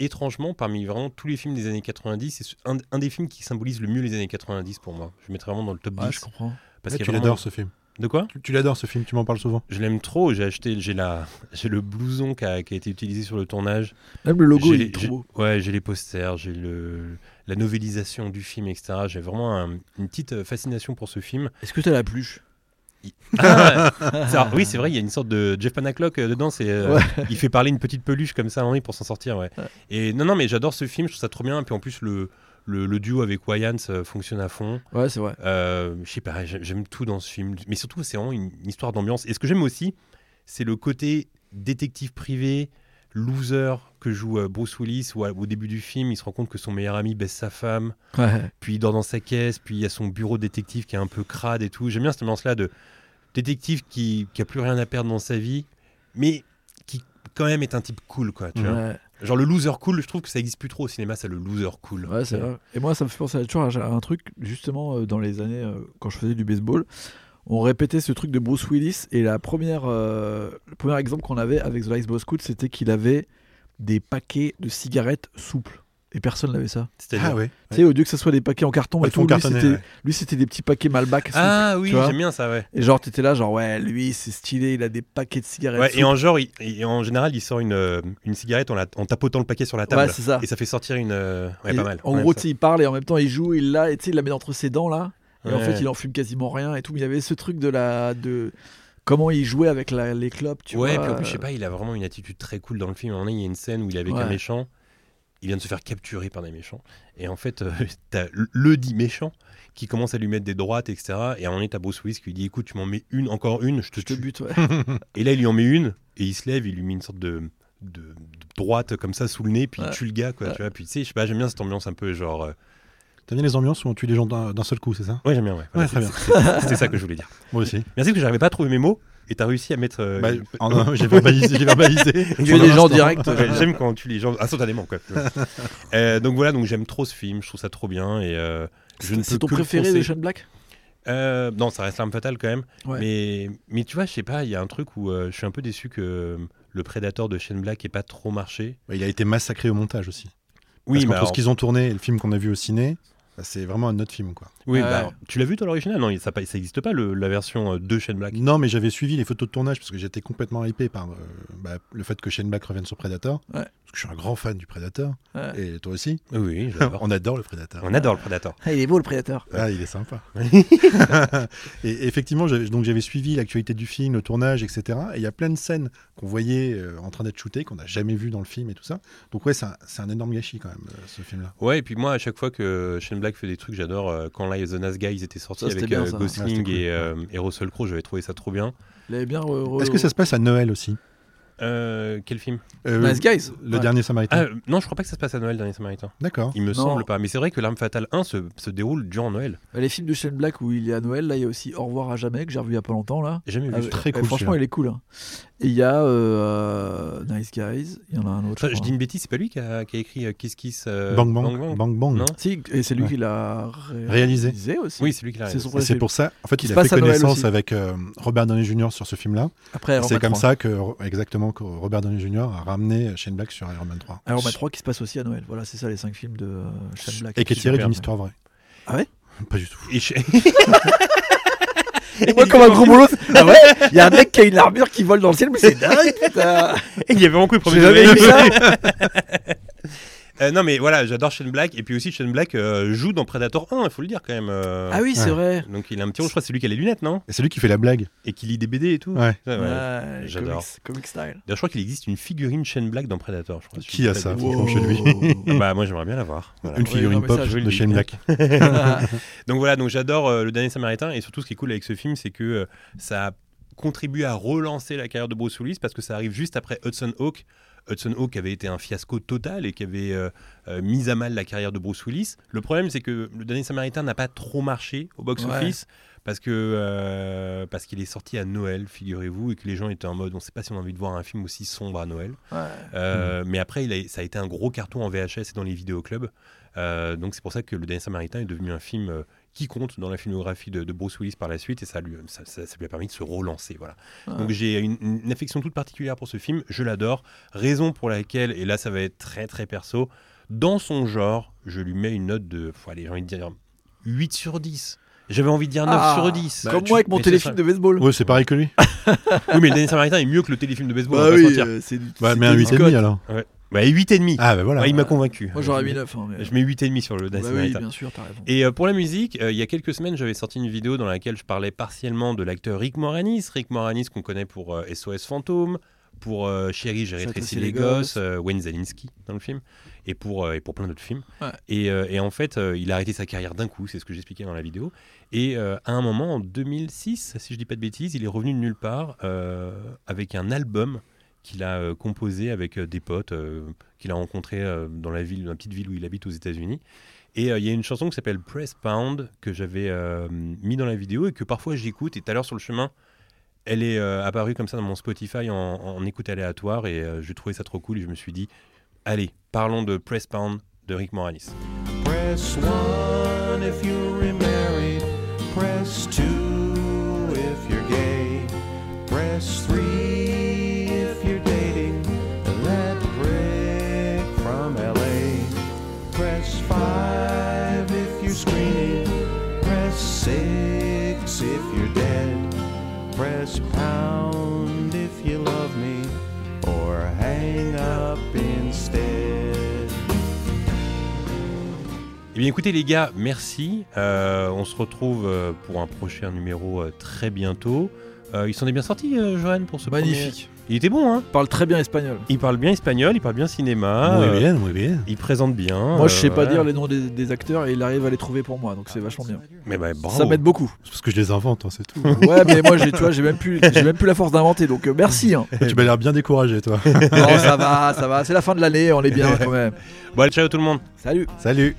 étrangement, parmi vraiment tous les films des années 90, c'est un, un des films qui symbolise le mieux les années 90 pour moi. Je le mettrais vraiment dans le top Ouais, 10. je comprends. parce Ouais, y tu vraiment- l'adores ce film. De quoi? Tu, tu l'adores ce film, tu m'en parles souvent. Je l'aime trop. J'ai acheté, j'ai la, *laughs* j'ai le blouson qui a, qui a été utilisé sur le tournage. Même le logo, J'ai il les- est trop j'ai- beau. Ouais, j'ai les posters, j'ai le, la novélisation du film, etc. J'ai vraiment un- une petite euh, fascination pour ce film. Est-ce que t'as la pluche? Ah, *laughs* oui, c'est vrai, il y a une sorte de Jeff Panaclock euh, dedans. C'est, euh, Ouais. Il fait parler une petite peluche comme ça donné pour s'en sortir. Ouais. Et non, non, mais j'adore ce film, je trouve ça trop bien. Et puis en plus, le, le, le duo avec Wayans euh, fonctionne à fond. Ouais, c'est vrai. Je sais pas, j'aime- j'aime tout dans ce film. Mais surtout, c'est vraiment une, une histoire d'ambiance. Et ce que j'aime aussi, c'est le côté détective privé, loser que joue euh, Bruce Willis, où au début du film, il se rend compte que son meilleur ami baisse sa femme, Ouais. puis il dort dans sa caisse, puis il y a son bureau de détective qui est un peu crade et tout. J'aime bien cette ambiance-là de détective qui, qui a plus rien à perdre dans sa vie, mais qui quand même est un type cool, quoi. Tu vois. Genre le loser cool, je trouve que ça existe plus trop au cinéma, ça le loser cool. Ouais, c'est vrai. Et moi, ça me fait penser à toujours à un truc, justement, euh, dans les années, euh, quand je faisais du baseball, on répétait ce truc de Bruce Willis. Et la première, euh, le premier exemple qu'on avait avec The Ice Boss School, c'était qu'il avait des paquets de cigarettes souples. Et personne n'avait ça. C'est-à-dire- Ah ouais. Tu sais, au lieu que ça soit des paquets en carton, Ouais, et fond tout, lui, c'était ouais. lui, c'était des petits paquets Malbac. souples, Ah oui, j'aime bien ça, ouais. Et genre, t'étais là, genre, ouais, lui, c'est stylé, il a des paquets de cigarettes. Ouais, et en genre, il- et en général, il sort une, euh, une cigarette en, la- en tapotant le paquet sur la table. Ouais, c'est ça. Et ça fait sortir une. euh, Ouais, Et pas mal. En Ouais, gros, ça. tu sais, il parle et en même temps, il joue, il l'a, et tu sais, il la met entre ses dents, là. Et en Ouais. fait, il en fume quasiment rien et tout. Mais il y avait ce truc de la. De... Comment il jouait avec la- les clopes, tu ouais, vois. puis en plus, je sais pas, il a vraiment une attitude très cool dans le film. À un moment il y a une scène où il est avec Ouais. un méchant. Il vient de se faire capturer par des méchants. Et en fait, euh, *laughs* t'as le- dit méchant qui commence à lui mettre des droites, etc. Et à un moment donné, t'as Bruce Willis qui lui dit Écoute, tu m'en mets une, encore une, je te Je te bute, ouais. *laughs* Et là, il lui en met une, et il se lève, il lui met une sorte de, de, de droite comme ça sous le nez, puis il Ouais. tue le gars, quoi. Ouais. Tu vois, puis tu sais, je sais pas, j'aime bien cette ambiance un peu genre. euh, T'as bien les ambiances où on tue les gens d'un seul coup, c'est ça? Ouais, j'aime bien, ouais. Voilà, très bien. c'est- C'était ça que je voulais dire. Moi aussi. Merci parce que j'arrivais pas à trouver mes mots, et t'as réussi à mettre. euh, Bah, j'ai verbalisé. J'ai verbalisé. *laughs* Tu es Pendant des gens. Ouais, J'aime quand on tue les gens instantanément, quoi. *laughs* Euh, donc voilà, donc j'aime trop ce film, je trouve ça trop bien, et euh, je ne C'est ton préféré de Shane Black? Non, ça reste l'arme fatale quand même. Ouais. Mais, mais tu vois, je sais pas, il y a un truc où je suis un peu déçu que le Predator de Shane Black ait pas trop marché. Il a été massacré au montage aussi. Oui, Parce mais qu'entre alors- ce qu'ils ont tourné et le film qu'on a vu au ciné, c'est vraiment un autre film, quoi. Oui, Ouais. bah, alors, tu l'as vu toi l'original? Non, ça pas- ça existe pas le- la version euh, de Shane Black. Non, mais j'avais suivi les photos de tournage parce que j'étais complètement hypé par euh, bah, le fait que Shane Black revienne sur Predator. Ouais. Parce que je suis un grand fan du Predator. Ouais. Et toi aussi. Oui, j'adore. *laughs* On adore le Predator. On adore le Predator. Ah, il est beau le prédateur. Ah, il est sympa. *laughs* et effectivement, j'avais- donc j'avais suivi l'actualité du film, le tournage, etc. Et il y a plein de scènes qu'on voyait euh, en train d'être shootées, qu'on n'a jamais vues dans le film et tout ça. Donc ouais, c'est un, énorme gâchis quand même, euh, ce film-là. Ouais, et puis moi, à chaque fois que Shane Black fait des trucs, j'adore. euh, quand The Nice Guys était sorti Ça, c'était avec bien, euh, ça. Gosling cool. et, euh, et Russell Crowe, j'avais trouvé ça trop bien. Il avait bien. re- re- Est-ce que ça se passe à Noël aussi Euh, quel film? Euh, Nice Guys Le Ouais. dernier Samaritain. ah, euh, Non, je crois pas que ça se passe à Noël, Dernier Samaritain. D'accord. Il me Non. semble pas. Mais c'est vrai que L'Arme Fatale 1 se, se déroule durant Noël. Bah, Les films de Shane Black où il est à Noël, là, il y a aussi Au revoir à jamais que j'ai revu il y a pas longtemps là. J'ai jamais vu. Ah, très ouais, cool, franchement, il est cool. hein. Et il y a euh, Nice Guys. Il y en a un autre. Ça, je dis une bêtise, c'est pas lui qui a, qui a écrit euh, Kiss Kiss euh, Bang bang, bang bang. Non Si, et c'est lui Ouais. qui l'a Réalisé. aussi. Oui, c'est lui qui l'a C'est réalisé. c'est pour ça, en fait, il se a fait connaissance avec euh, Robert Downey Jr. sur ce film-là. Après, Iron C'est comme 3. ça que, exactement, que Robert Downey Jr. a ramené Shane Black sur Iron Man 3. Iron Man 3 qui se passe aussi à Noël. Voilà, c'est ça les 5 films de euh, Shane Black. Et qui est tiré d'une histoire vraie. Ah ouais? Pas du tout. *laughs* Et moi, comme un gros boulot, ah ouais, *laughs* il y a un mec qui a une armure qui vole dans le ciel, mais c'est dingue, putain. *laughs* Il y avait vraiment cru le premier J'ai jamais vu ça. *laughs* Euh, non, mais voilà, j'adore Shane Black. Et puis aussi, Shane Black euh, joue dans Predator 1, il faut le dire quand même. euh. Ah oui, c'est Ouais. vrai. Donc il a un petit rôle, je crois que c'est lui qui a les lunettes, non? Et c'est lui qui fait la blague. Et qui lit des BD et tout. Ouais. Ouais, ouais. Ouais, j'adore. Comics, comic style. D'ailleurs, je crois qu'il existe une figurine Shane Black dans Predator. Je crois, si je Qui dis a pas ça de bêtises. chez lui. Ah Bah, moi, j'aimerais bien l'avoir. Voilà. Une Ouais, figurine non, mais pop le de. Shane Black. *laughs* *laughs* Donc voilà, donc j'adore euh, le dernier Samaritain et surtout ce qui est cool avec ce film, c'est que euh, ça a contribué à relancer la carrière de Bruce Willis parce que ça arrive juste après Hudson Hawk. Hudson Hawk avait été un fiasco total et qui avait euh, euh, mis à mal la carrière de Bruce Willis. Le problème, c'est que le dernier Samaritain n'a pas trop marché au box-office. Parce que euh, parce qu'il est sorti à Noël, figurez-vous, et que les gens étaient en mode, on ne sait pas si on a envie de voir un film aussi sombre à Noël. Ouais. Euh, Mais après, il a- ça a été un gros carton en VHS et dans les vidéoclubs. Euh, donc c'est pour ça que Le Dernier Samaritain est devenu un film qui compte dans la filmographie de, de Bruce Willis par la suite et ça lui, ça, ça- ça lui a permis de se relancer. Voilà. Ouais. Donc j'ai une, une affection toute particulière pour ce film, je l'adore. Raison pour laquelle, et là ça va être très très perso, dans son genre, je lui mets une note de, faut aller, j'ai envie de dire 8 sur 10. J'avais envie de dire 9 Ah, sur 10. Comme Tu- moi avec mon mais téléfilm de baseball. Ouais, c'est pareil que lui. *laughs* Oui, mais Le Dernier Samaritain est mieux que le téléfilm de baseball. Bah on va pas se oui, mentir. euh, c'est du. Ouais, c'est mais un Tony 8,5 Scott. alors. Bah, 8,5. Ah, bah voilà. Ouais, il m'a convaincu. Moi j'aurais Je mis mets- 9. hein, mais- Je mets 8,5 sur le Dernier Bah oui, Samaritain. bien sûr, t'as raison. Et euh, pour la musique, euh, il y a quelques semaines, j'avais sorti une vidéo dans laquelle je parlais partiellement de l'acteur Rick Moranis. Rick Moranis qu'on connaît pour euh, SOS Fantôme, pour euh, Chérie, j'ai rétréci les les gosses, euh, Wayne Zalinski dans le film, et pour, euh, et pour plein d'autres films. Ouais. Et, euh, et en fait, euh, il a arrêté sa carrière d'un coup, c'est ce que j'expliquais dans la vidéo. Et euh, à un moment, en 2006, si je dis pas de bêtises, il est revenu de nulle part euh, avec un album qu'il a euh, composé avec euh, des potes euh, qu'il a rencontrés dans la ville, dans la petite ville où il habite aux États-Unis. Et il y a une chanson qui s'appelle Press Pound que j'avais mis dans la vidéo et que parfois j'écoute. Et tout à l'heure sur le chemin, elle est apparue comme ça dans mon Spotify en, écoute aléatoire et je trouvais ça trop cool et je me suis dit, allez, parlons de Press Pound de Rick Moranis. Press one if you're remarried. Press two bien écoutez les gars, merci. Euh, on se retrouve euh, pour un prochain numéro euh, très bientôt. Euh, il s'en est bien sorti, euh, Johan, pour ce Magnifique. premier- Il était bon, hein Il parle très bien espagnol. Il parle bien espagnol, il parle bien cinéma. Muy euh, bien, muy bien. Il présente bien. Moi, je euh, sais pas voilà. dire les noms des, des acteurs et il arrive à les trouver pour moi, donc c'est vachement bien. Mais bah, bravo. Ça m'aide beaucoup. C'est parce que je les invente, hein, c'est tout. *laughs* Ouais, mais moi, j'ai, tu vois, j'ai même plus, j'ai même plus la force d'inventer, donc euh, merci. hein. tu m'as l'air bien découragé, toi. *laughs* Non, ça va, ça va. C'est la fin de l'année, on est bien *laughs* quand même. Bon, allez, ciao tout le monde. Salut. Salut